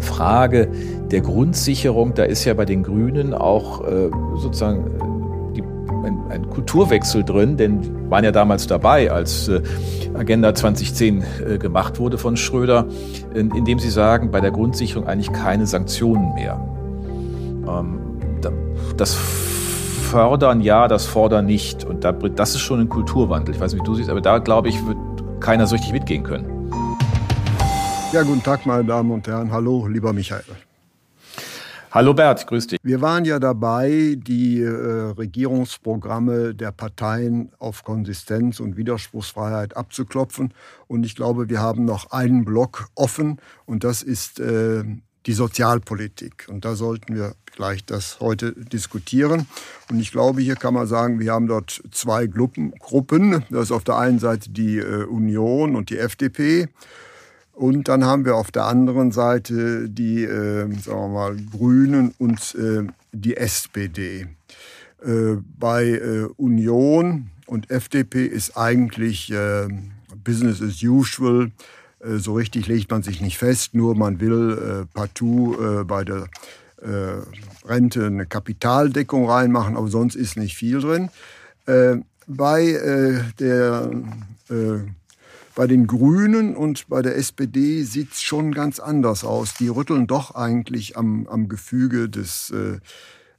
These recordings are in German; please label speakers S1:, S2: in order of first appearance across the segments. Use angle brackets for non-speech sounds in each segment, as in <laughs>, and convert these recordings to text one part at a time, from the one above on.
S1: Frage der Grundsicherung, da ist ja bei den Grünen auch äh, sozusagen äh, die, ein, ein, Kulturwechsel drin, denn waren ja damals dabei, als äh, Agenda 2010 äh, gemacht wurde von Schröder, in, indem sie sagen, bei der Grundsicherung eigentlich keine Sanktionen mehr. Ähm, da, das fördern ja, das fordern nicht. Und da, das ist schon ein Kulturwandel. Ich weiß nicht, wie du siehst, aber da glaube ich, wird keiner so richtig mitgehen können.
S2: Ja, guten Tag, meine Damen und Herren. Hallo, lieber Michael.
S1: Hallo Bert, grüß dich.
S2: Wir waren ja dabei, die äh, Regierungsprogramme der Parteien auf Konsistenz und Widerspruchsfreiheit abzuklopfen. Und ich glaube, wir haben noch einen Block offen und das ist äh, die Sozialpolitik. Und da sollten wir gleich das heute diskutieren. Und ich glaube, hier kann man sagen, wir haben dort zwei Gruppen. Das ist auf der einen Seite die äh, Union und die FDP. Und dann haben wir auf der anderen Seite die, äh, sagen wir mal, Grünen und äh, die SPD. Äh, bei äh, Union und FDP ist eigentlich äh, Business as usual. Äh, so richtig legt man sich nicht fest, nur man will partout bei der Rente eine Kapitaldeckung reinmachen, aber sonst ist nicht viel drin. bei der bei den Grünen und bei der SPD sieht es schon ganz anders aus. Die rütteln doch eigentlich am, am Gefüge des äh,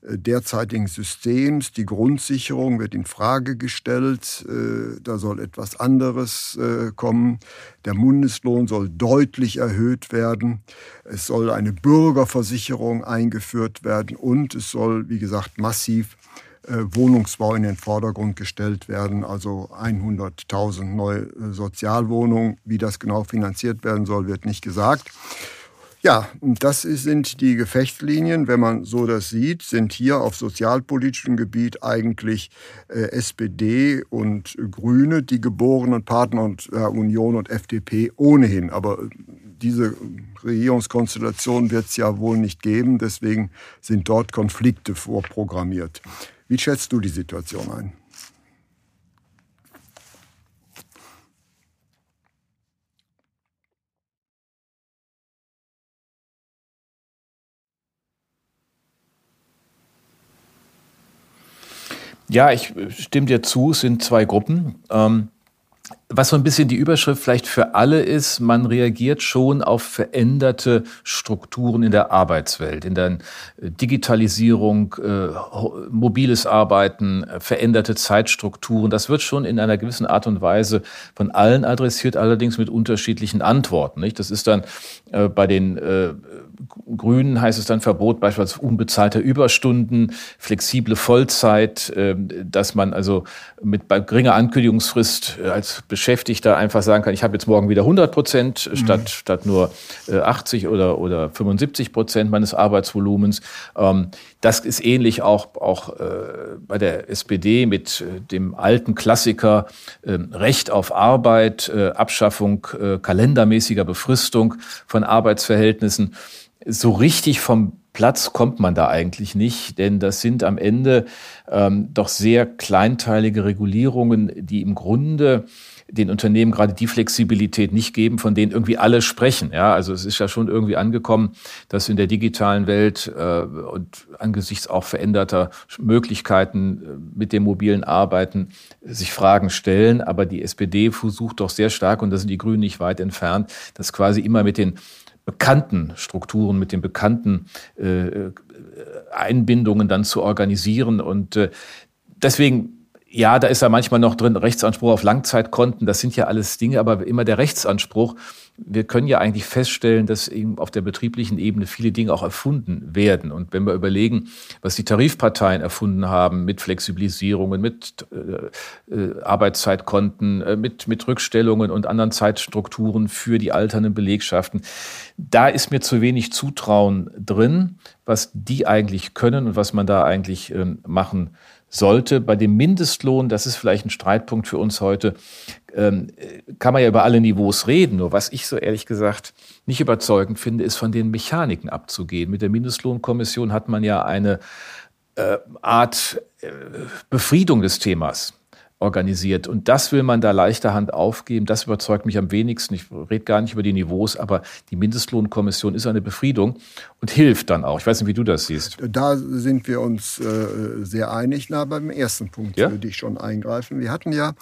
S2: derzeitigen Systems. Die Grundsicherung wird in Frage gestellt. Äh, da soll etwas anderes äh, kommen. Der Mindestlohn soll deutlich erhöht werden. Es soll eine Bürgerversicherung eingeführt werden und es soll, wie gesagt, massiv Wohnungsbau in den Vordergrund gestellt werden, also 100.000 neue äh, Sozialwohnungen. Wie das genau finanziert werden soll, wird nicht gesagt. Ja, das sind die Gefechtslinien. Wenn man so das sieht, sind hier auf sozialpolitischem Gebiet eigentlich äh, SPD und Grüne die geborenen Partner und äh, Union und FDP ohnehin. Aber diese Regierungskonstellation wird es ja wohl nicht geben. Deswegen sind dort Konflikte vorprogrammiert. Wie schätzt du die Situation ein?
S1: Ja, ich stimme dir zu, es sind zwei Gruppen. Ähm, was so ein bisschen die Überschrift vielleicht für alle ist, man reagiert schon auf veränderte Strukturen in der Arbeitswelt, in der äh, Digitalisierung, äh, mobiles Arbeiten, äh, veränderte Zeitstrukturen. Das wird schon in einer gewissen Art und Weise von allen adressiert, allerdings mit unterschiedlichen Antworten. Nicht? Das ist dann äh, bei den äh, Grünen heißt es dann Verbot beispielsweise unbezahlter Überstunden, flexible Vollzeit, äh, dass man also mit geringer Ankündigungsfrist äh, als Beschäftigter einfach sagen kann, ich habe jetzt morgen wieder 100 Prozent mhm. statt, statt nur 80 äh, oder, oder 75 Prozent meines Arbeitsvolumens. Ähm, das ist ähnlich auch, auch bei der SPD mit dem alten Klassiker ähm, Recht auf Arbeit, Abschaffung kalendermäßiger Befristung von Arbeitsverhältnissen so richtig vom Platz kommt man da eigentlich nicht, denn das sind am Ende ähm, doch sehr kleinteilige Regulierungen, die im Grunde den Unternehmen gerade die Flexibilität nicht geben, von denen irgendwie alle sprechen. Ja, also es ist ja schon irgendwie angekommen, dass in der digitalen Welt äh, und angesichts auch veränderter Möglichkeiten äh, mit dem mobilen Arbeiten sich Fragen stellen. Aber die SPD versucht doch sehr stark, und da sind die Grünen nicht weit entfernt, das quasi immer mit den bekannten Strukturen, mit den bekannten äh, Einbindungen dann zu organisieren. Und äh, deswegen ja, da ist ja manchmal noch drin Rechtsanspruch auf Langzeitkonten. Das sind ja alles Dinge, aber immer der Rechtsanspruch. Wir können ja eigentlich feststellen, dass eben auf der betrieblichen Ebene viele Dinge auch erfunden werden. Und wenn wir überlegen, was die Tarifparteien erfunden haben mit Flexibilisierungen, mit äh, äh Arbeitszeitkonten, äh, mit, mit Rückstellungen und anderen Zeitstrukturen für die alternden Belegschaften, da ist mir zu wenig Zutrauen drin, was die eigentlich können und was man da eigentlich äh, machen sollte. Bei dem Mindestlohn, das ist vielleicht ein Streitpunkt für uns heute, ähm, kann man ja über alle Niveaus reden. Nur was ich so ehrlich gesagt nicht überzeugend finde, ist von den Mechaniken abzugehen. Mit der Mindestlohnkommission hat man ja eine äh, Art äh, Befriedung des Themas organisiert. Und das will man da leichter Hand aufgeben. Das überzeugt mich am wenigsten. Ich rede gar nicht über die Niveaus, aber die Mindestlohnkommission ist eine Befriedung und hilft dann auch. Ich weiß nicht, wie du das siehst.
S2: Da sind wir uns äh, sehr einig. Na, beim ersten Punkt ja? würde ich schon eingreifen. Wir hatten ja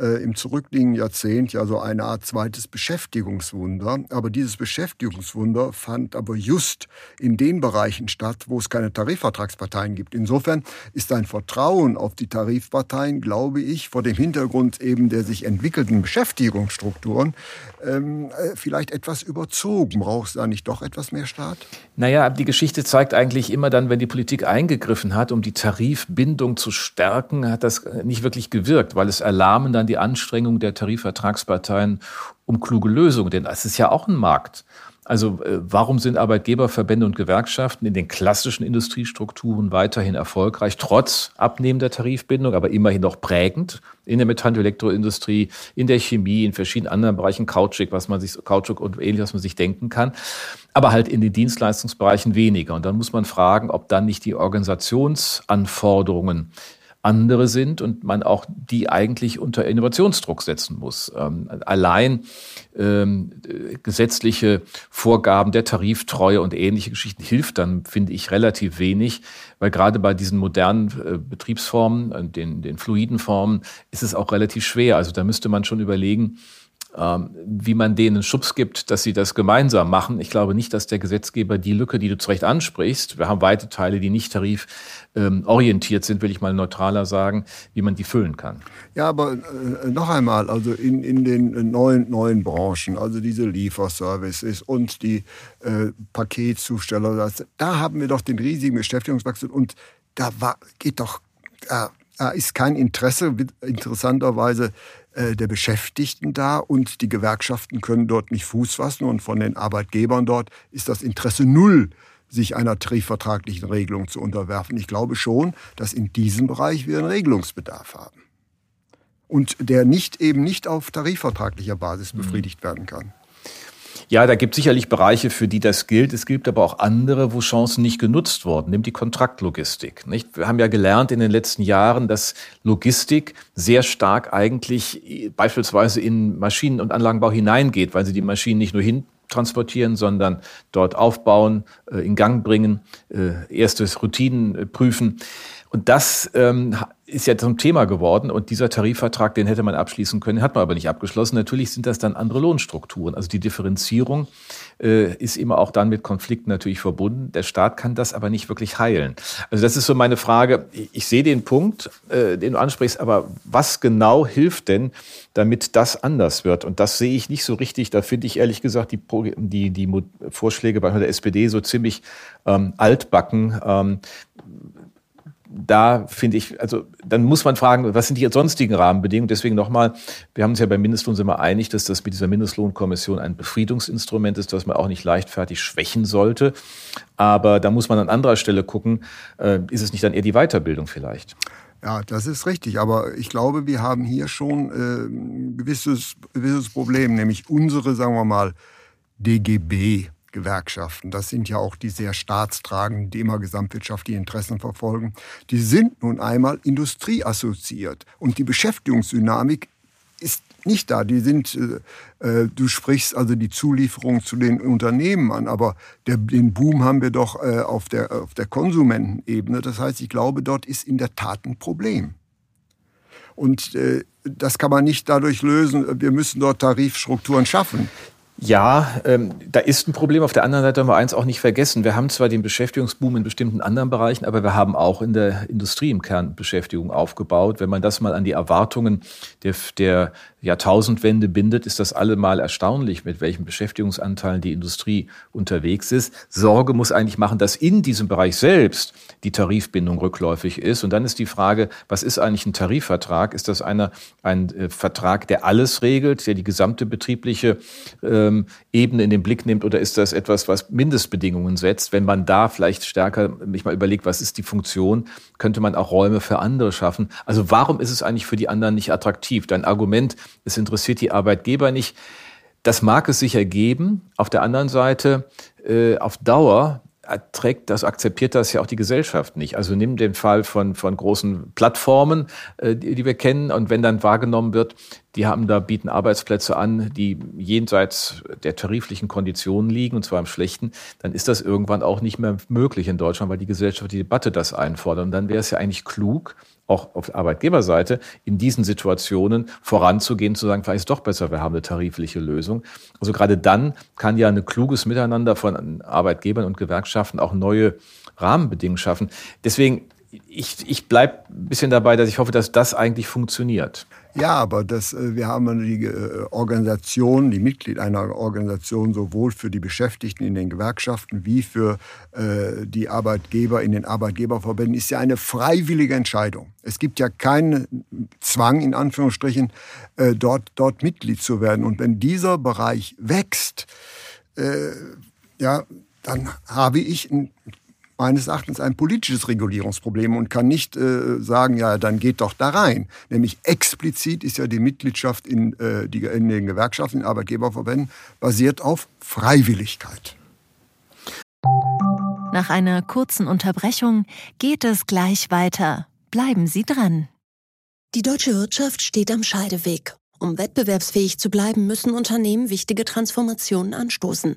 S2: äh, im zurückliegenden Jahrzehnt ja so eine Art zweites Beschäftigungswunder. Aber dieses Beschäftigungswunder fand aber just in den Bereichen statt, wo es keine Tarifvertragsparteien gibt. Insofern ist ein Vertrauen auf die Tarifparteien, glaube ich, vor dem Hintergrund eben der sich entwickelten Beschäftigungsstrukturen ähm, äh, vielleicht etwas überzogen. Braucht es da nicht doch etwas mehr Staat?
S1: Naja, die Geschichte zeigt eigentlich immer dann, wenn die Politik eingegriffen hat, um die Tarifbindung zu stärken, hat das nicht wirklich gewirkt, weil es erlahmen dann die Anstrengungen der Tarifvertragsparteien um kluge Lösungen. Denn es ist ja auch ein Markt. Also äh, warum sind Arbeitgeberverbände und Gewerkschaften in den klassischen Industriestrukturen weiterhin erfolgreich, trotz abnehmender Tarifbindung, aber immerhin noch prägend in der Metall- und Elektroindustrie, in der Chemie, in verschiedenen anderen Bereichen, Kautschuk, was man sich, Kautschuk und ähnliches, was man sich denken kann, aber halt in den Dienstleistungsbereichen weniger. Und dann muss man fragen, ob dann nicht die Organisationsanforderungen andere sind und man auch die eigentlich unter Innovationsdruck setzen muss. Ähm, allein ähm, gesetzliche Vorgaben der Tariftreue und ähnliche Geschichten hilft dann, finde ich, relativ wenig, weil gerade bei diesen modernen äh, Betriebsformen, äh, den, den fluiden Formen, ist es auch relativ schwer. Also da müsste man schon überlegen, wie man denen Schubs gibt, dass sie das gemeinsam machen. Ich glaube nicht, dass der Gesetzgeber die Lücke, die du zu Recht ansprichst, wir haben weite Teile, die nicht tariforientiert sind, will ich mal neutraler sagen, wie man die füllen kann.
S2: Ja, aber äh, noch einmal, also in, in den neuen, neuen Branchen, also diese Lieferservices und die äh, Paketzusteller, da haben wir doch den riesigen Beschäftigungswachstum und da war, geht doch, da, da ist kein Interesse, interessanterweise, der Beschäftigten da und die Gewerkschaften können dort nicht Fuß fassen und von den Arbeitgebern dort ist das Interesse null, sich einer tarifvertraglichen Regelung zu unterwerfen. Ich glaube schon, dass in diesem Bereich wir einen Regelungsbedarf haben und der nicht eben nicht auf tarifvertraglicher Basis mhm. befriedigt werden kann.
S1: Ja, da gibt es sicherlich Bereiche, für die das gilt. Es gibt aber auch andere, wo Chancen nicht genutzt wurden. Nimm die Kontraktlogistik. Nicht? Wir haben ja gelernt in den letzten Jahren, dass Logistik sehr stark eigentlich beispielsweise in Maschinen- und Anlagenbau hineingeht, weil sie die Maschinen nicht nur hin transportieren, sondern dort aufbauen, äh, in Gang bringen, äh, erstes Routinen äh, prüfen. Und das ähm, ist ja zum Thema geworden und dieser Tarifvertrag, den hätte man abschließen können, hat man aber nicht abgeschlossen. Natürlich sind das dann andere Lohnstrukturen. Also die Differenzierung äh, ist immer auch dann mit Konflikten natürlich verbunden. Der Staat kann das aber nicht wirklich heilen. Also das ist so meine Frage. Ich, sehe den Punkt, äh, den du ansprichst, aber was genau hilft denn, damit das anders wird? Und das sehe ich nicht so richtig. Da finde ich ehrlich gesagt die, die, die Vorschläge bei der SPD so ziemlich ähm, altbacken. Ähm, da finde ich, also dann muss man fragen, was sind die sonstigen Rahmenbedingungen? Deswegen nochmal, wir haben uns ja beim Mindestlohn immer einig, dass das mit dieser Mindestlohnkommission ein Befriedungsinstrument ist, das man auch nicht leichtfertig schwächen sollte. Aber da muss man an anderer Stelle gucken, äh, ist es nicht dann eher die Weiterbildung vielleicht?
S2: Ja, das ist richtig. Aber ich glaube, wir haben hier schon äh, ein gewisses, gewisses Problem, nämlich unsere, sagen wir mal, DGB Gewerkschaften, das sind ja auch die sehr staatstragenden, die immer gesamtwirtschaftliche Interessen verfolgen, die sind nun einmal industrieassoziiert. Und die Beschäftigungsdynamik ist nicht da. Die sind, äh, äh, du sprichst also die Zulieferung zu den Unternehmen an, aber der, den Boom haben wir doch äh, auf, der, auf der Konsumentenebene. Das heißt, ich glaube, dort ist in der Tat ein Problem. Und äh, das kann man nicht dadurch lösen, wir müssen dort Tarifstrukturen schaffen
S1: Ja, ähm, da ist ein Problem. Auf der anderen Seite haben wir eins auch nicht vergessen. Wir haben zwar den Beschäftigungsboom in bestimmten anderen Bereichen, aber wir haben auch in der Industrie im Kern Beschäftigung aufgebaut. Wenn man das mal an die Erwartungen der, der Jahrtausendwende bindet, ist das allemal erstaunlich, mit welchen Beschäftigungsanteilen die Industrie unterwegs ist. Sorge muss eigentlich machen, dass in diesem Bereich selbst die Tarifbindung rückläufig ist. Und dann ist die Frage, was ist eigentlich ein Tarifvertrag? Ist das einer, ein äh, Vertrag, der alles regelt, der die gesamte betriebliche äh, ähm, Ebene in den Blick nimmt oder ist das etwas, was Mindestbedingungen setzt? Wenn man da vielleicht stärker mich mal überlegt, was ist die Funktion, könnte man auch Räume für andere schaffen. Also warum ist es eigentlich für die anderen nicht attraktiv? Dein Argument, es interessiert die Arbeitgeber nicht. Das mag es sicher geben. Auf der anderen Seite, äh, auf Dauer trägt das, akzeptiert das ja auch die Gesellschaft nicht. Also nimm den Fall von, von großen Plattformen, äh, die, die wir kennen, und wenn dann wahrgenommen wird, die haben da, bieten Arbeitsplätze an, die jenseits der tariflichen Konditionen liegen, und zwar im Schlechten, dann ist das irgendwann auch nicht mehr möglich in Deutschland, weil die Gesellschaft, die Debatte das einfordert. Und dann wäre es ja eigentlich klug, auch auf Arbeitgeberseite, in diesen Situationen voranzugehen, zu sagen, vielleicht ist doch besser, wir haben eine tarifliche Lösung. Also gerade dann kann ja ein kluges Miteinander von Arbeitgebern und Gewerkschaften auch neue Rahmenbedingungen schaffen. Deswegen, ich, ich bleibe ein bisschen dabei, dass ich hoffe, dass das eigentlich funktioniert.
S2: Ja, aber das, äh, wir haben die äh, Organisation, die Mitglied einer Organisation sowohl für die Beschäftigten in den Gewerkschaften wie für äh, die Arbeitgeber in den Arbeitgeberverbänden ist ja eine freiwillige Entscheidung. Es gibt ja keinen Zwang, in Anführungsstrichen, dort, dort Mitglied zu werden. Und wenn dieser Bereich wächst, ja, dann habe ich ein meines Erachtens ein politisches Regulierungsproblem und kann nicht äh, sagen, ja, dann geht doch da rein. Nämlich explizit ist ja die Mitgliedschaft in, äh, die, in den Gewerkschaften, in Arbeitgeberverbänden basiert auf Freiwilligkeit.
S3: Nach einer kurzen Unterbrechung geht es gleich weiter. Bleiben Sie dran.
S4: Die deutsche Wirtschaft steht am Scheideweg. Um wettbewerbsfähig zu bleiben, müssen Unternehmen wichtige Transformationen anstoßen.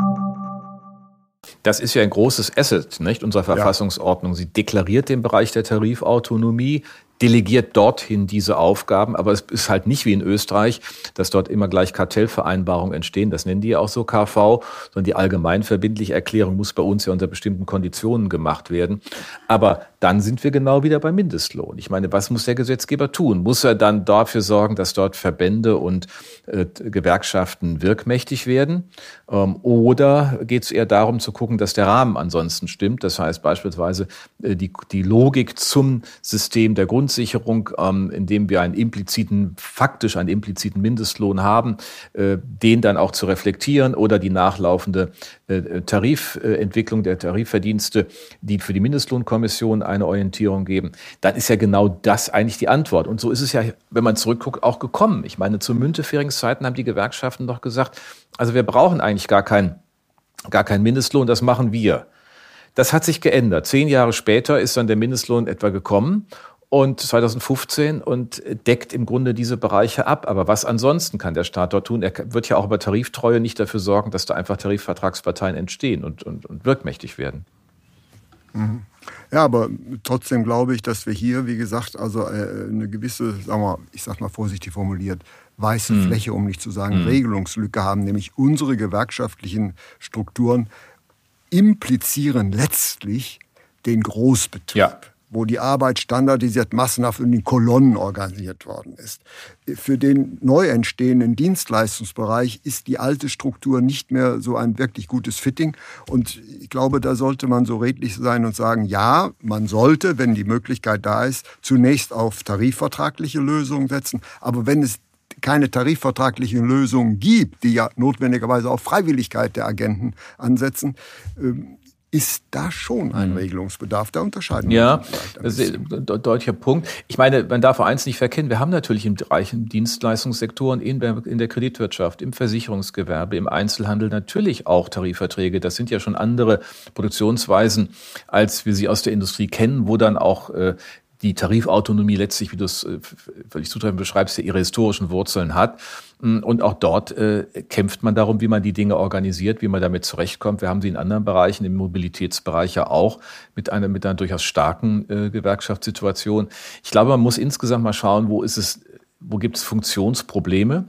S1: Das ist ja ein großes Asset nicht, unserer Verfassungsordnung. Sie deklariert den Bereich der Tarifautonomie, delegiert dorthin diese Aufgaben, aber es ist halt nicht wie in Österreich, dass dort immer gleich Kartellvereinbarungen entstehen. Das nennen die ja auch so KV, sondern die allgemeinverbindliche Erklärung muss bei uns ja unter bestimmten Konditionen gemacht werden. Aber dann sind wir genau wieder beim Mindestlohn. Ich meine, was muss der Gesetzgeber tun? Muss er dann dafür sorgen, dass dort Verbände und äh, Gewerkschaften wirkmächtig werden? Ähm, oder geht es eher darum zu gucken, dass der Rahmen ansonsten stimmt? Das heißt beispielsweise äh, die, die Logik zum System der Grundsicherung, ähm, indem wir einen impliziten, faktisch einen impliziten Mindestlohn haben, äh, den dann auch zu reflektieren oder die nachlaufende äh, Tarifentwicklung der Tarifverdienste, die für die Mindestlohnkommission eine Orientierung geben, dann ist ja genau das eigentlich die Antwort. Und so ist es ja, wenn man zurückguckt, auch gekommen. Ich meine, zu Münteferingszeiten haben die Gewerkschaften doch gesagt, also wir brauchen eigentlich gar keinen gar keinen Mindestlohn, das machen wir. Das hat sich geändert. Zehn Jahre später ist dann der Mindestlohn etwa gekommen und 2015 und deckt im Grunde diese Bereiche ab. Aber was ansonsten kann der Staat dort tun? Er wird ja auch über Tariftreue nicht dafür sorgen, dass da einfach Tarifvertragsparteien entstehen und, und, und wirkmächtig werden.
S2: Mhm. Ja, aber trotzdem glaube ich, dass wir hier, wie gesagt, also äh, eine gewisse, sagen wir, ich sag mal vorsichtig formuliert, weiße mhm. Fläche, um nicht zu sagen mhm. Regelungslücke haben, nämlich unsere gewerkschaftlichen Strukturen implizieren letztlich den Großbetrieb. Ja wo die Arbeit standardisiert massenhaft in den Kolonnen organisiert worden ist. Für den neu entstehenden Dienstleistungsbereich ist die alte Struktur nicht mehr so ein wirklich gutes Fitting. Und ich glaube, da sollte man so redlich sein und sagen, ja, man sollte, wenn die Möglichkeit da ist, zunächst auf tarifvertragliche Lösungen setzen. Aber wenn es keine tarifvertraglichen Lösungen gibt, die ja notwendigerweise auf Freiwilligkeit der Agenten ansetzen, ähm, ist da schon ein mhm. Regelungsbedarf. Da unterscheiden
S1: wir ja, uns Ja, ein deutlicher Punkt. Ich meine, man darf eins nicht verkennen. Wir haben natürlich im Bereich Dienstleistungssektoren, in der, in der Kreditwirtschaft, im Versicherungsgewerbe, im Einzelhandel natürlich auch Tarifverträge. Das sind ja schon andere Produktionsweisen, als wir sie aus der Industrie kennen, wo dann auch äh, die Tarifautonomie letztlich, wie du es äh, völlig zutreffend beschreibst, ja ihre historischen Wurzeln hat. Mm, und auch dort äh, kämpft man darum, wie man die Dinge organisiert, wie man damit zurechtkommt. Wir haben sie in anderen Bereichen, im Mobilitätsbereich ja auch, mit einer, mit einer durchaus starken äh, Gewerkschaftssituation. Ich glaube, man muss insgesamt mal schauen, wo ist es, wo gibt es Funktionsprobleme?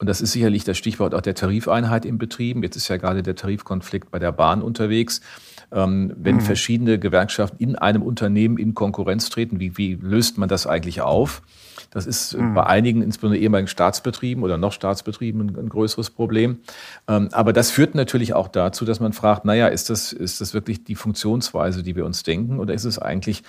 S1: Und das ist sicherlich das Stichwort auch der Tarifeinheit im Betrieben. Jetzt ist ja gerade der Tarifkonflikt bei der Bahn unterwegs. Ähm, wenn mhm. verschiedene Gewerkschaften in einem Unternehmen in Konkurrenz treten, wie, wie löst man das eigentlich auf? Das ist mhm. bei einigen, insbesondere ehemaligen Staatsbetrieben oder noch Staatsbetrieben, ein, ein größeres Problem. Ähm, aber das führt natürlich auch dazu, dass man fragt, naja, ist das, ist das wirklich die Funktionsweise, die wir uns denken, oder ist es eigentlich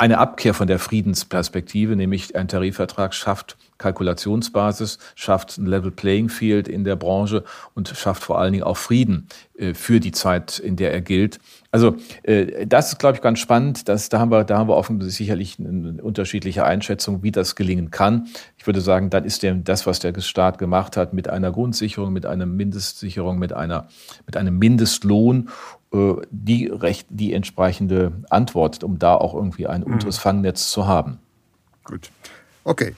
S1: eine Abkehr von der Friedensperspektive, nämlich ein Tarifvertrag schafft Kalkulationsbasis, schafft ein Level Playing Field in der Branche und schafft vor allen Dingen auch Frieden äh, für die Zeit, in der er gilt. Also äh, das ist, glaube ich, ganz spannend. Das, da haben wir, da haben wir offensichtlich sicherlich eine unterschiedliche Einschätzung, wie das gelingen kann. Ich würde sagen, dann ist der, das, was der Staat gemacht hat, mit einer Grundsicherung, mit einer Mindestsicherung, mit einer, mit einem Mindestlohn die, recht, die entsprechende Antwort, um da auch irgendwie ein mhm. unteres Fangnetz zu haben.
S2: Gut. Okay.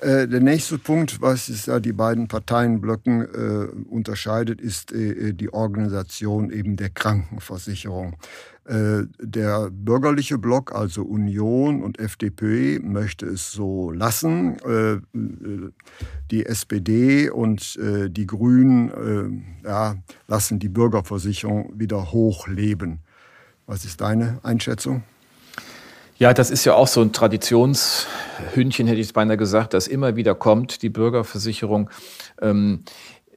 S2: Äh, der nächste Punkt, was es ja die beiden Parteienblöcken äh, unterscheidet, ist äh, die Organisation eben der Krankenversicherung. Äh, der bürgerliche Block, also Union und FDP, möchte es so lassen. Äh, die SPD und äh, die Grünen ja, lassen die Bürgerversicherung wieder hochleben. Was ist deine Einschätzung?
S1: Ja, das ist ja auch so ein Traditionshündchen, hätte ich beinahe gesagt, das immer wieder kommt, die Bürgerversicherung. Ähm,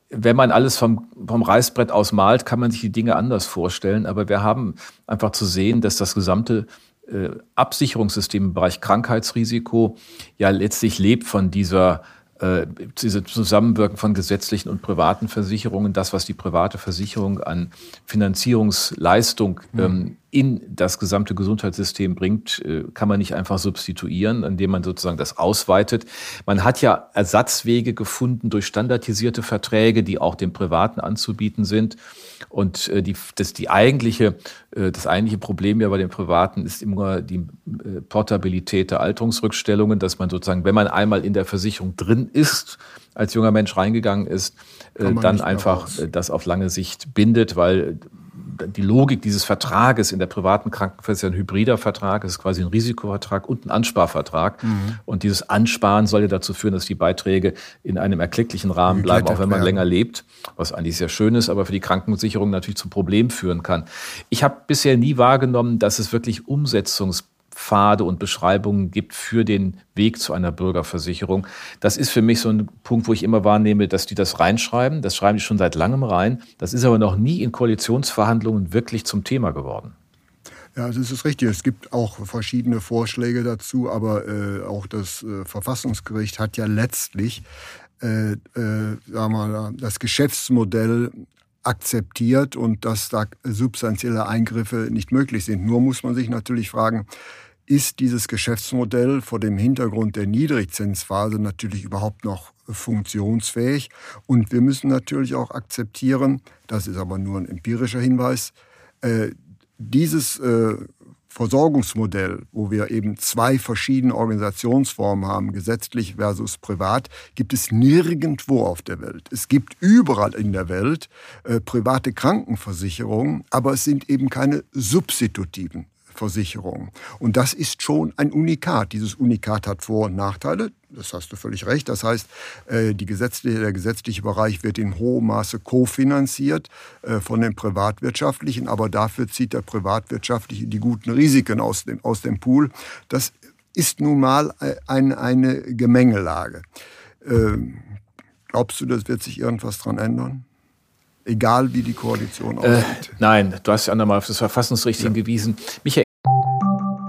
S1: wenn man alles vom, vom Reißbrett aus malt, kann man sich die Dinge anders vorstellen. Aber wir haben einfach zu sehen, dass das gesamte äh, Absicherungssystem im Bereich Krankheitsrisiko ja letztlich lebt von dieser äh, diese Zusammenwirken von gesetzlichen und privaten Versicherungen, das, was die private Versicherung an Finanzierungsleistung mhm. ähm, in das gesamte Gesundheitssystem bringt, äh, kann man nicht einfach substituieren, indem man sozusagen das ausweitet. Man hat ja Ersatzwege gefunden durch standardisierte Verträge, die auch dem Privaten anzubieten sind. Und äh, die, das, die eigentliche, äh, das eigentliche Problem ja bei den Privaten ist immer die Portabilität der Alterungsrückstellungen, dass man sozusagen, wenn man einmal in der Versicherung drin ist, als junger Mensch reingegangen ist, dann einfach das auf lange Sicht bindet, weil die Logik dieses Vertrages in der privaten Krankenversicherung ein hybrider Vertrag, es ist quasi ein Risikovertrag und ein Ansparvertrag. Mhm. Und dieses Ansparen soll ja dazu führen, dass die Beiträge in einem erklecklichen Rahmen bleiben, auch wenn man länger lebt, was eigentlich sehr schön ist, aber für die Krankensicherung natürlich zu Problemen führen kann. Ich habe bisher nie wahrgenommen, dass es wirklich Umsetzungs Pfade und Beschreibungen gibt für den Weg zu einer Bürgerversicherung. Das ist für mich so ein Punkt, wo ich immer wahrnehme, dass die das reinschreiben. Das schreiben die schon seit langem rein. Das ist aber noch nie in Koalitionsverhandlungen wirklich zum Thema geworden.
S2: Ja, das ist richtig. Es gibt auch verschiedene Vorschläge dazu, aber äh, auch das äh, Verfassungsgericht hat ja letztlich äh, äh, sagen wir, das Geschäftsmodell akzeptiert und dass da substanzielle Eingriffe nicht möglich sind. Nur muss man sich natürlich fragen, ist dieses Geschäftsmodell vor dem Hintergrund der Niedrigzinsphase natürlich überhaupt noch funktionsfähig. Und wir müssen natürlich auch akzeptieren, das ist aber nur ein empirischer Hinweis, äh, dieses äh, Versorgungsmodell, wo wir eben zwei verschiedene Organisationsformen haben, gesetzlich versus privat, gibt es nirgendwo auf der Welt. Es gibt überall in der Welt äh, private Krankenversicherungen, aber es sind eben keine substitutiven Versicherung. Und das ist schon ein Unikat. Dieses Unikat hat Vor- und Nachteile. Das hast du völlig recht. Das heißt, äh, die gesetzliche, der gesetzliche Bereich wird in hohem Maße kofinanziert äh, von den privatwirtschaftlichen, aber dafür zieht der privatwirtschaftliche die guten Risiken aus dem, aus dem Pool. Das ist nun mal äh, ein, eine Gemengelage. Ähm, glaubst du, das wird sich irgendwas dran ändern? egal wie die Koalition aussieht. Äh,
S1: nein, du hast ja einmal auf das Verfassungsrecht ja. hingewiesen.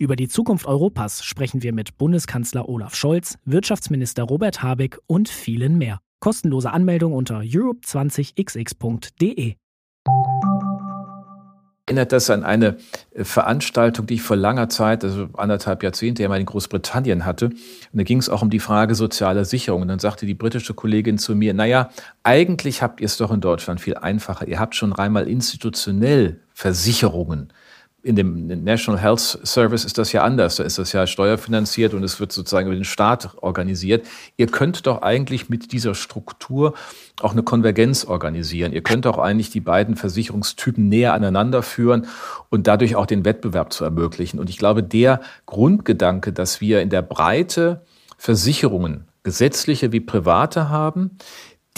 S5: Über die Zukunft Europas sprechen wir mit Bundeskanzler Olaf Scholz, Wirtschaftsminister Robert Habeck und vielen mehr. Kostenlose Anmeldung unter europe20xx.de
S1: erinnert das an eine äh, Veranstaltung, die ich vor langer Zeit, also anderthalb Jahrzehnte, ja mal in Großbritannien hatte. Und da ging es auch um die Frage sozialer Sicherung. Und dann sagte die britische Kollegin zu mir, naja, eigentlich habt ihr es doch in Deutschland viel einfacher. Ihr habt schon einmal institutionell Versicherungen in dem National Health Service ist das ja anders. Da ist das ja steuerfinanziert und es wird sozusagen über den Staat organisiert. Ihr könnt doch eigentlich mit dieser Struktur auch eine Konvergenz organisieren. Ihr könnt auch eigentlich die beiden Versicherungstypen näher aneinander führen und dadurch auch den Wettbewerb zu ermöglichen. Und ich glaube, der Grundgedanke, dass wir in der Breite Versicherungen, gesetzliche wie private haben,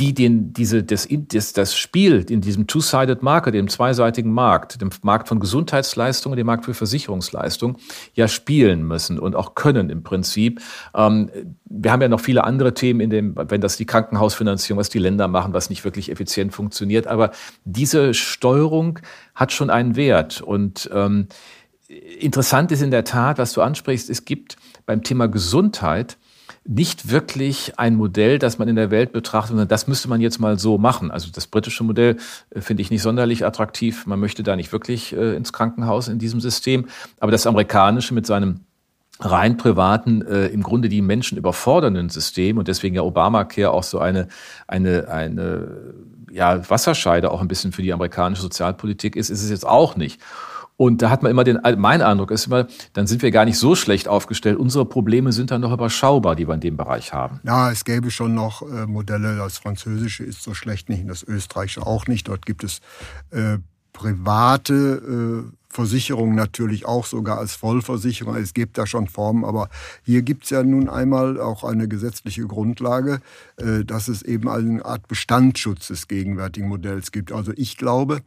S1: die den, diese, das, das, das Spiel in diesem Two-Sided Market, dem zweiseitigen Markt, dem Markt von Gesundheitsleistungen, dem Markt für Versicherungsleistungen, ja spielen müssen und auch können im Prinzip. Ähm, wir haben ja noch viele andere Themen in dem, wenn das die Krankenhausfinanzierung, was die Länder machen, was nicht wirklich effizient funktioniert. Aber diese Steuerung hat schon einen Wert. Und ähm, interessant ist in der Tat, was du ansprichst, es gibt beim Thema Gesundheit nicht wirklich ein Modell, das man in der Welt betrachtet, sondern das müsste man jetzt mal so machen. Also das britische Modell äh, finde ich nicht sonderlich attraktiv. Man möchte da nicht wirklich äh, ins Krankenhaus in diesem System. Aber das amerikanische mit seinem rein privaten, äh, im Grunde die Menschen überfordernden System und deswegen ja Obamacare auch so eine, eine, eine ja, Wasserscheide auch ein bisschen für die amerikanische Sozialpolitik ist, ist es jetzt auch nicht. Und da hat man immer den, mein Eindruck ist immer, dann sind wir gar nicht so schlecht aufgestellt. Unsere Probleme sind dann noch überschaubar, die wir in dem Bereich haben.
S2: Ja, es gäbe schon noch äh, Modelle. Das Französische ist so schlecht nicht und das Österreichische auch nicht. Dort gibt es äh, private äh, Versicherungen natürlich auch sogar als Vollversicherung. Es gibt da schon Formen, aber hier gibt es ja nun einmal auch eine gesetzliche Grundlage, äh, dass es eben eine Art Bestandsschutz des gegenwärtigen Modells gibt. Also ich glaube,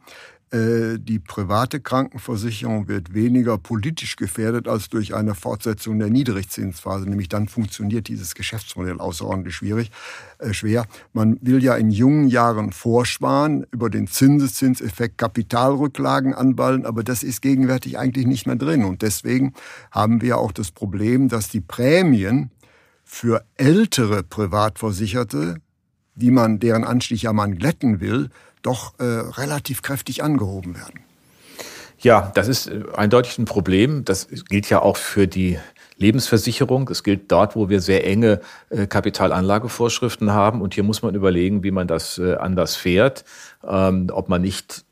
S2: die private Krankenversicherung wird weniger politisch gefährdet als durch eine Fortsetzung der Niedrigzinsphase. Nämlich dann funktioniert dieses Geschäftsmodell außerordentlich schwierig, äh, schwer. Man will ja in jungen Jahren vorsparen, über den Zinseszinseffekt Kapitalrücklagen anballen, aber das ist gegenwärtig eigentlich nicht mehr drin. Und deswegen haben wir auch das Problem, dass die Prämien für ältere Privatversicherte, die man, deren Anstieg ja man glätten will, doch äh, relativ kräftig angehoben werden.
S1: Ja, das ist äh, eindeutig ein Problem. Das gilt ja auch für die Lebensversicherung. Es gilt dort, wo wir sehr enge äh, Kapitalanlagevorschriften haben. Und hier muss man überlegen, wie man das äh, anders fährt. Ähm, ob man nicht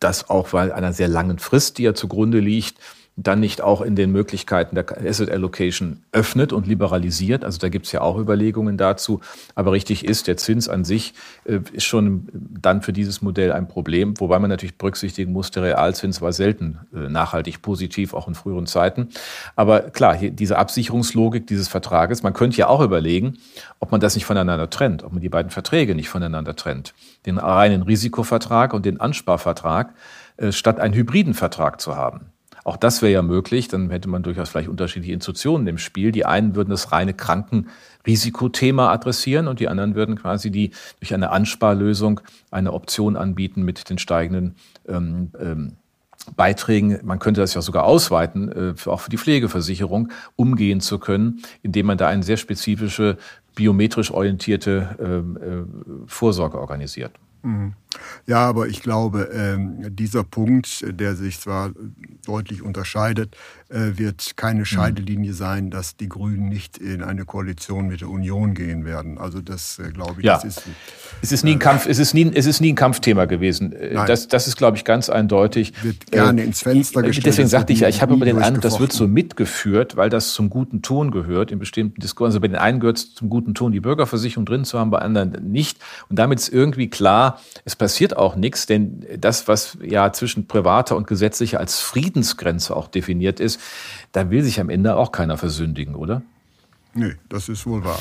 S1: das auch bei einer sehr langen Frist, die ja zugrunde liegt, dann nicht auch in den Möglichkeiten der Asset Allocation öffnet und liberalisiert. Also da gibt es ja auch Überlegungen dazu. Aber richtig ist, der Zins an sich äh, ist schon dann für dieses Modell ein Problem, wobei man natürlich berücksichtigen muss, der Realzins war selten äh, nachhaltig positiv, auch in früheren Zeiten. Aber klar, diese Absicherungslogik dieses Vertrages, man könnte ja auch überlegen, ob man das nicht voneinander trennt, ob man die beiden Verträge nicht voneinander trennt. Den reinen Risikovertrag und den Ansparvertrag, äh, statt einen hybriden Vertrag zu haben. Auch das wäre ja möglich. Dann hätte man durchaus vielleicht unterschiedliche Institutionen im Spiel. Die einen würden das reine Krankenrisikothema adressieren und die anderen würden quasi die durch eine Ansparlösung eine Option anbieten mit den steigenden ähm, ähm, Beiträgen, man könnte das ja sogar ausweiten, äh, auch für die Pflegeversicherung, umgehen zu können, indem man da eine sehr spezifische, biometrisch orientierte ähm, äh, Vorsorge organisiert.
S2: Mhm. Ja, aber ich glaube, ähm, dieser Punkt, der sich zwar deutlich unterscheidet, äh, wird keine mhm. Scheidelinie sein, dass die Grünen nicht in eine Koalition mit der Union gehen werden. Also das äh, glaube ich,
S1: ja.
S2: das ist.
S1: Es ist nie ein äh, Kampf, es ist nie, es ist nie ein Kampfthema gewesen. Nein. Das, das ist, glaube ich, ganz eindeutig.
S2: Wird gerne ins Fenster gestellt.
S1: Deswegen sagte ich ja, ich habe aber den Eindruck, das wird so mitgeführt, weil das zum guten Ton gehört in bestimmten Diskursen. Also bei den einen gehört es zum guten Ton, die Bürgerversicherung drin zu haben, bei anderen nicht. Und damit ist irgendwie klar, es passiert auch nichts, denn das, was ja zwischen privater und gesetzlicher als Friedensgrenze auch definiert ist, da will sich am Ende auch keiner versündigen, oder?
S2: Nee, das ist wohl wahr.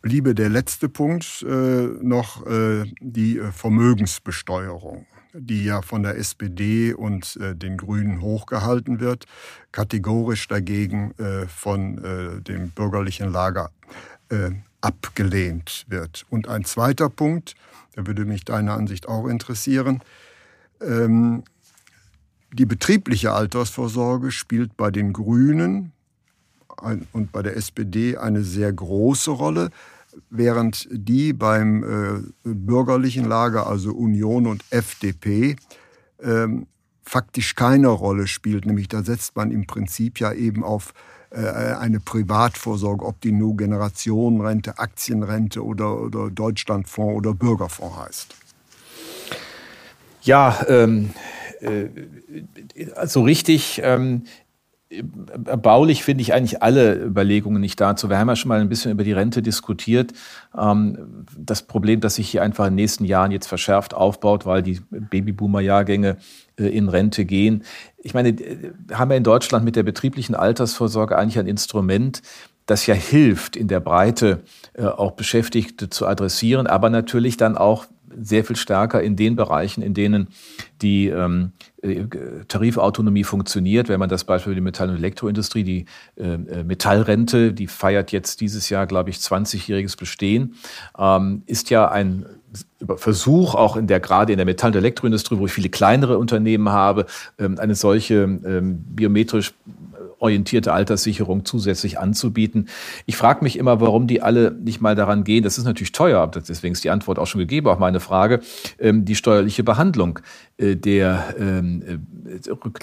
S2: Bliebe der letzte Punkt äh, noch äh, die äh, Vermögensbesteuerung. die ja von der SPD und äh, den Grünen hochgehalten wird, kategorisch dagegen äh, von äh, dem bürgerlichen Lager abgelehnt wird. Und ein zweiter Punkt, da würde mich deine Ansicht auch interessieren, ähm, die betriebliche Altersvorsorge spielt bei den Grünen und bei der SPD eine sehr große Rolle, während die beim äh, bürgerlichen Lager, also Union und FDP, ähm, faktisch keine Rolle spielt. Nämlich da setzt man im Prinzip ja eben auf äh, eine Privatvorsorge, ob die nur Generationenrente, Aktienrente oder, oder Deutschlandfonds oder Bürgerfonds heißt.
S1: Ja, ähm, äh, also richtig ähm, Baulich finde ich eigentlich alle Überlegungen nicht dazu. Wir haben ja schon mal ein bisschen über die Rente diskutiert. Ähm, das Problem, das sich hier einfach in den nächsten Jahren jetzt verschärft aufbaut, weil die Babyboomer-Jahrgänge in Rente gehen. Ich meine, äh, haben wir in Deutschland mit der betrieblichen Altersvorsorge eigentlich ein Instrument, das ja hilft, in der Breite äh, auch Beschäftigte zu adressieren, aber natürlich dann auch sehr viel stärker in den Bereichen, in denen die ähm, äh, Tarifautonomie funktioniert. Wenn man das Beispiel die Metall- und Elektroindustrie, die äh, äh Metallrente, die feiert jetzt dieses Jahr, glaube ich, 20-jähriges Bestehen, ähm, ist ja ein Versuch, auch in der, gerade in der Metall- und Elektroindustrie, wo ich viele kleinere Unternehmen habe, ähm, eine solche ähm, biometrisch orientierte Alterssicherung zusätzlich anzubieten. Ich frage mich immer, warum die alle nicht mal daran gehen. Das ist natürlich teuer, deswegen ist die Antwort auch schon gegeben auf meine Frage, ähm, die steuerliche Behandlung äh, der, ähm, äh,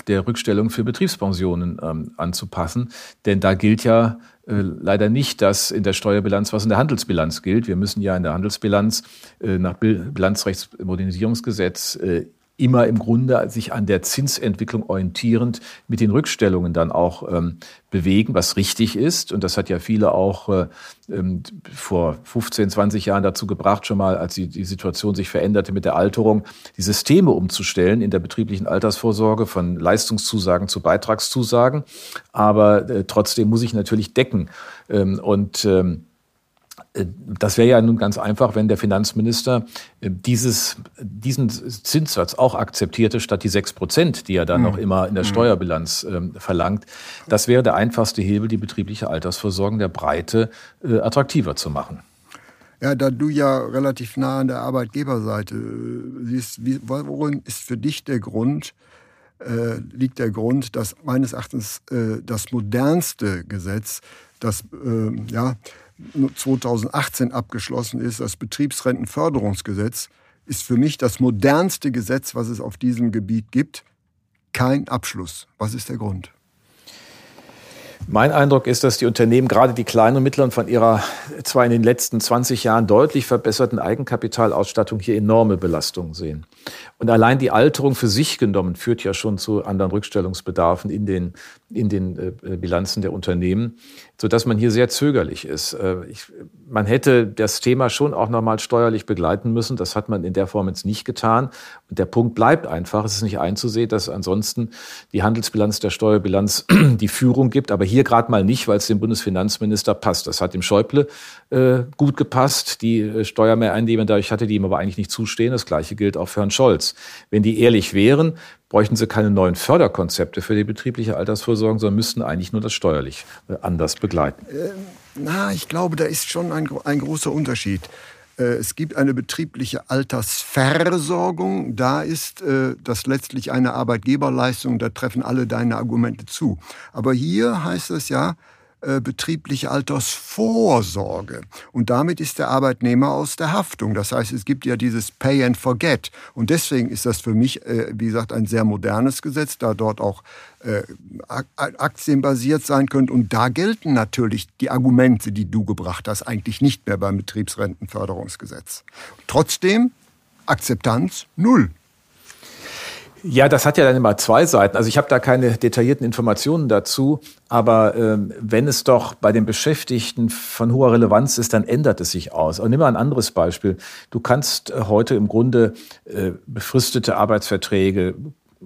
S1: der Rückstellung für Betriebspensionen ähm, anzupassen. Denn da gilt ja äh, leider nicht das in der Steuerbilanz, was in der Handelsbilanz gilt. Wir müssen ja in der Handelsbilanz nach Bilanzrechtsmodernisierungsgesetz immer im Grunde sich an der Zinsentwicklung orientierend mit den Rückstellungen dann auch ähm, bewegen, was richtig ist. Und das hat ja viele auch äh, ähm, vor 15, 20 Jahren dazu gebracht, schon mal, als die, die Situation sich veränderte mit der Alterung, die Systeme umzustellen in der betrieblichen Altersvorsorge von Leistungszusagen zu Beitragszusagen. Aber äh, trotzdem muss ich natürlich decken. Ähm, und ähm, äh, das wäre ja nun ganz einfach, wenn der Finanzminister äh, dieses, diesen Zinssatz auch akzeptierte, statt die sechs Prozent, die er dann mhm. noch immer in der mhm. Steuerbilanz äh, verlangt. Das wäre der einfachste Hebel, die betriebliche Altersversorgung der Breite äh, attraktiver zu machen.
S2: Ja, da du ja relativ nah an der Arbeitgeberseite äh, siehst, wie, worin ist für dich der Grund, äh, liegt der Grund, dass meines Erachtens das modernste Gesetz, das ja, 2018 abgeschlossen ist, das Betriebsrentenförderungsgesetz, ist für mich das modernste Gesetz, was es auf diesem Gebiet gibt. Kein Abschluss. Was ist der Grund?
S1: Mein Eindruck ist, dass die Unternehmen, gerade die kleinen und mittleren, von ihrer zwar in den letzten 20 Jahren deutlich verbesserten Eigenkapitalausstattung hier enorme Belastungen sehen. Und allein die Alterung für sich genommen führt ja schon zu anderen Rückstellungsbedarfen in den, in den äh, Bilanzen der Unternehmen, so dass man hier sehr zögerlich ist. Äh, ich, man hätte das Thema schon auch nochmal steuerlich begleiten müssen. Das hat man in der Form jetzt nicht getan. Und der Punkt bleibt einfach. Es ist nicht einzusehen, dass ansonsten die Handelsbilanz der Steuerbilanz <clears throat> die Führung gibt. Aber hier gerade mal nicht, weil es dem Bundesfinanzminister passt. Das hat dem Schäuble äh, gut gepasst. Die äh, Steuermehreinnahmen dadurch hatte, die ihm aber eigentlich nicht zustehen. Das Gleiche gilt auch für Herrn Scholz. Wenn die ehrlich wären, bräuchten sie keine neuen Förderkonzepte für die betriebliche Altersvorsorge, sondern müssten eigentlich nur das steuerlich äh, anders begleiten.
S2: Ähm, na, ich glaube, da ist schon ein, ein großer Unterschied. Äh, es gibt eine betriebliche Altersversorgung. Da ist äh, das letztlich eine Arbeitgeberleistung. Da treffen alle deine Argumente zu. Aber hier heißt es ja, äh, betriebliche Altersvorsorge. Und damit ist der Arbeitnehmer aus der Haftung. Das heißt, es gibt ja dieses Pay and Forget. Und deswegen ist das für mich, äh, wie gesagt, ein sehr modernes Gesetz, da dort auch äh, aktienbasiert sein könnte. Und da gelten natürlich die Argumente, die du gebracht hast, eigentlich nicht mehr beim Betriebsrentenförderungsgesetz. Trotzdem Akzeptanz null.
S1: Ja, das hat ja dann immer zwei Seiten. Also ich habe da keine detaillierten Informationen dazu, aber ähm, wenn es doch bei den Beschäftigten von hoher Relevanz ist, dann ändert es sich aus. Und nimm mal ein anderes Beispiel. Du kannst äh, heute im Grunde äh, befristete Arbeitsverträge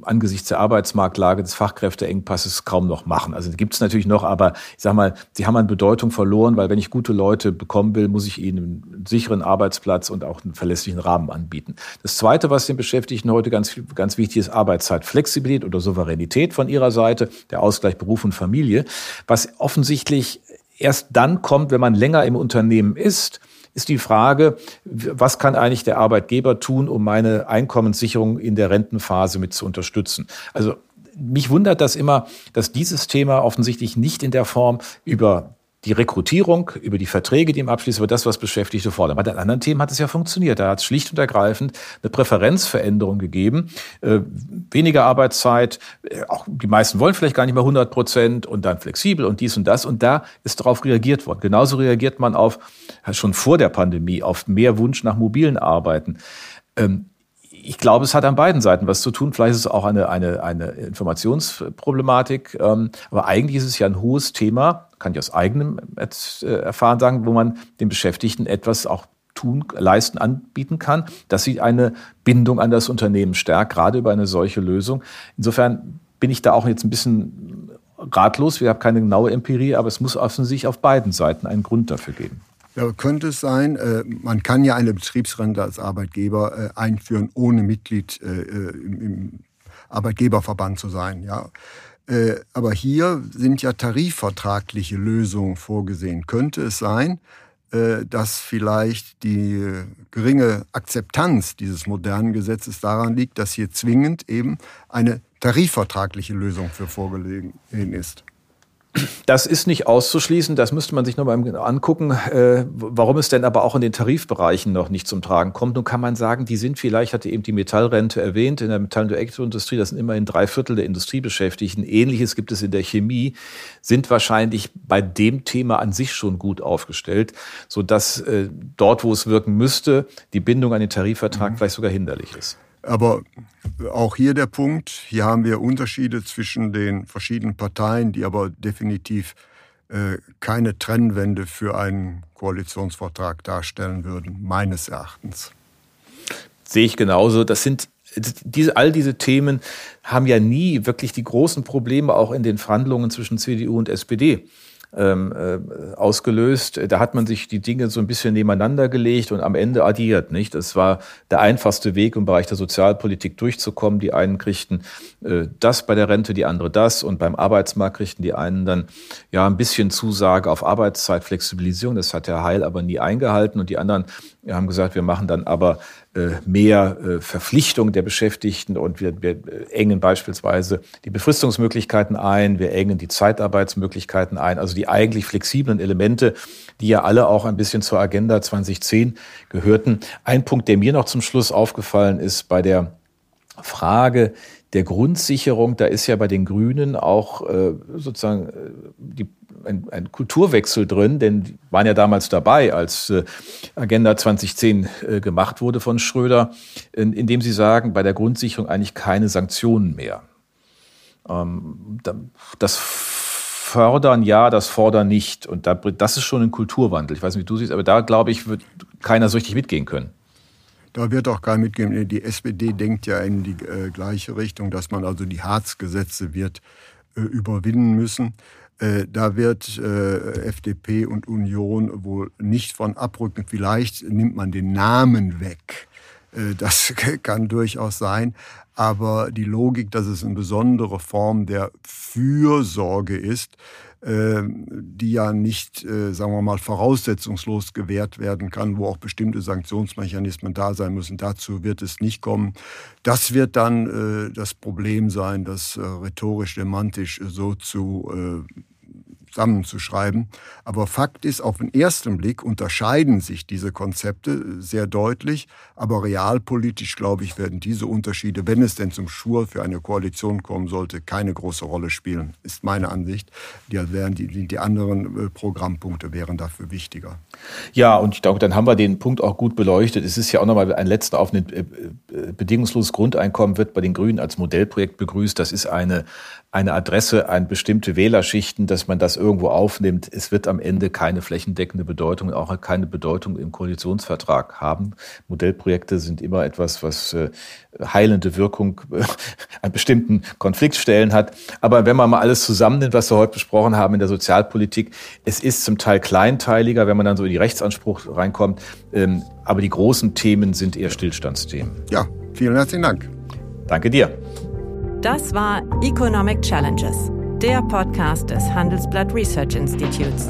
S1: angesichts der Arbeitsmarktlage des Fachkräfteengpasses kaum noch machen. Also gibt es natürlich noch, aber ich sage mal, sie haben an Bedeutung verloren, weil wenn ich gute Leute bekommen will, muss ich ihnen einen sicheren Arbeitsplatz und auch einen verlässlichen Rahmen anbieten. Das Zweite, was den Beschäftigten heute ganz, ganz wichtig ist, Arbeitszeitflexibilität oder Souveränität von ihrer Seite, der Ausgleich Beruf und Familie, was offensichtlich erst dann kommt, wenn man länger im Unternehmen ist, ist die Frage, was kann eigentlich der Arbeitgeber tun, um meine Einkommenssicherung in der Rentenphase mit zu unterstützen? Also mich wundert das immer, dass dieses Thema offensichtlich nicht in der Form über die Rekrutierung, über die Verträge, die im Abschluss, über das, was Beschäftigte fordern. Bei den anderen Themen hat es ja funktioniert. Da hat es schlicht und ergreifend eine Präferenzveränderung gegeben. Äh, weniger Arbeitszeit, äh, auch die meisten wollen vielleicht gar nicht mehr 100 Prozent und dann flexibel und dies und das. Und da ist darauf reagiert worden. Genauso reagiert man auf, schon vor der Pandemie, auf mehr Wunsch nach mobilen Arbeiten. Ähm, ich glaube, es hat an beiden Seiten was zu tun. Vielleicht ist es auch eine, eine, eine Informationsproblematik. Ähm, aber eigentlich ist es ja ein hohes Thema, kann ich aus eigenem äh, Erfahren sagen, wo man den Beschäftigten etwas auch tun, leisten, anbieten kann, dass sie eine Bindung an das Unternehmen stärkt, gerade über eine solche Lösung. Insofern bin ich da auch jetzt ein bisschen ratlos. Wir haben keine genaue Empirie, aber es muss offensichtlich auf beiden Seiten einen Grund dafür geben.
S2: Ja, könnte es sein, äh, man kann ja eine Betriebsrente als Arbeitgeber äh, einführen, ohne Mitglied im Arbeitgeberverband zu sein. Ja. Aber hier sind ja tarifvertragliche Lösungen vorgesehen. Könnte es sein, dass vielleicht die geringe Akzeptanz dieses modernen Gesetzes daran liegt, dass hier zwingend eben eine tarifvertragliche Lösung für vorgelegen ist?
S1: Das ist nicht auszuschließen, das müsste man sich nochmal angucken, äh, warum es denn aber auch in den Tarifbereichen noch nicht zum Tragen kommt. Nun kann man sagen, die sind vielleicht, hatte eben die Metallrente erwähnt, in der Metall- und Elektroindustrie, das sind immerhin drei Viertel der Industriebeschäftigten. Ähnliches gibt es in der Chemie, sind wahrscheinlich bei dem Thema an sich schon gut aufgestellt, sodass äh, dort, wo es wirken müsste, die Bindung an den Tarifvertrag mhm. vielleicht sogar hinderlich ist.
S2: Aber auch hier der Punkt, hier haben wir Unterschiede zwischen den verschiedenen Parteien, die aber definitiv äh, keine Trennwende für einen Koalitionsvertrag darstellen würden, meines Erachtens.
S1: Sehe ich genauso. Das sind diese, all diese Themen haben ja nie wirklich die großen Probleme auch in den Verhandlungen zwischen CDU und SPD ähm, äh, ausgelöst. Da hat man sich die Dinge so ein bisschen nebeneinander gelegt und am Ende addiert. Nicht? Das war der einfachste Weg, im Bereich der Sozialpolitik durchzukommen. Die einen kriegten äh, das bei der Rente, die andere das und beim Arbeitsmarkt kriegten die einen dann ja ein bisschen Zusage auf Arbeitszeitflexibilisierung. Das hat Herr Heil aber nie eingehalten und die anderen haben gesagt, wir machen dann aber mehr äh, Verpflichtung der Beschäftigten und wir, wir äh, engen beispielsweise die Befristungsmöglichkeiten ein, wir engen die Zeitarbeitsmöglichkeiten ein, also die eigentlich flexiblen Elemente, die ja alle auch ein bisschen zur Agenda 2010 gehörten. Ein Punkt, der mir noch zum Schluss aufgefallen ist bei der Frage der Grundsicherung, da ist ja bei den Grünen auch äh, sozusagen die ein, ein Kulturwechsel drin, denn die waren ja damals dabei, als äh, Agenda 2010 äh, gemacht wurde von Schröder, in, indem sie sagen, bei der Grundsicherung eigentlich keine Sanktionen mehr. Ähm, das fördern ja, das fordern nicht. Und da, das ist schon ein Kulturwandel. Ich weiß nicht, wie du siehst, aber da glaube ich, wird keiner so richtig mitgehen können.
S2: Da wird auch keiner mitgehen. Die SPD denkt ja in die äh, gleiche Richtung, dass man also die Harzgesetze wird äh, überwinden müssen. Äh, da wird äh, FDP und Union wohl nicht von abrücken. Vielleicht nimmt man den Namen weg. Äh, das <laughs> kann durchaus sein. Aber die Logik, dass es eine besondere Form der Fürsorge ist, die ja nicht, äh, sagen wir mal, voraussetzungslos gewährt werden kann, wo auch bestimmte Sanktionsmechanismen da sein müssen. Dazu wird es nicht kommen. Das wird dann äh, das Problem sein, das äh, rhetorisch, semantisch so zu zusammenzuschreiben. Aber Fakt ist, auf den ersten Blick unterscheiden sich diese Konzepte sehr deutlich. Aber realpolitisch, glaube ich, werden diese Unterschiede, wenn es denn zum Schur für eine Koalition kommen sollte, keine große Rolle spielen, ist meine Ansicht. Die, wären die, die anderen äh, Programmpunkte wären dafür wichtiger.
S1: Ja, und ich glaube, dann haben wir den Punkt auch gut beleuchtet. Es ist ja auch nochmal ein letzter auf ein äh, äh, bedingungsloses Grundeinkommen wird bei den Grünen als Modellprojekt begrüßt. Das ist eine, eine Adresse an bestimmte Wählerschichten, dass man das irgendwie irgendwo aufnimmt, es wird am Ende keine flächendeckende Bedeutung, auch keine Bedeutung im Koalitionsvertrag haben. Modellprojekte sind immer etwas, was äh, heilende Wirkung äh, <laughs> an bestimmten Konfliktstellen hat. Aber wenn man mal alles zusammennimmt, was wir heute besprochen haben in der Sozialpolitik, es ist zum Teil kleinteiliger, wenn man dann so in die Rechtsanspruch reinkommt. Ähm, aber die großen Themen sind eher Stillstandsthemen.
S2: Ja, vielen herzlichen Dank.
S1: Danke dir.
S6: Das war Economic Challenges, der Podcast des Handelsblatt Research Institutes.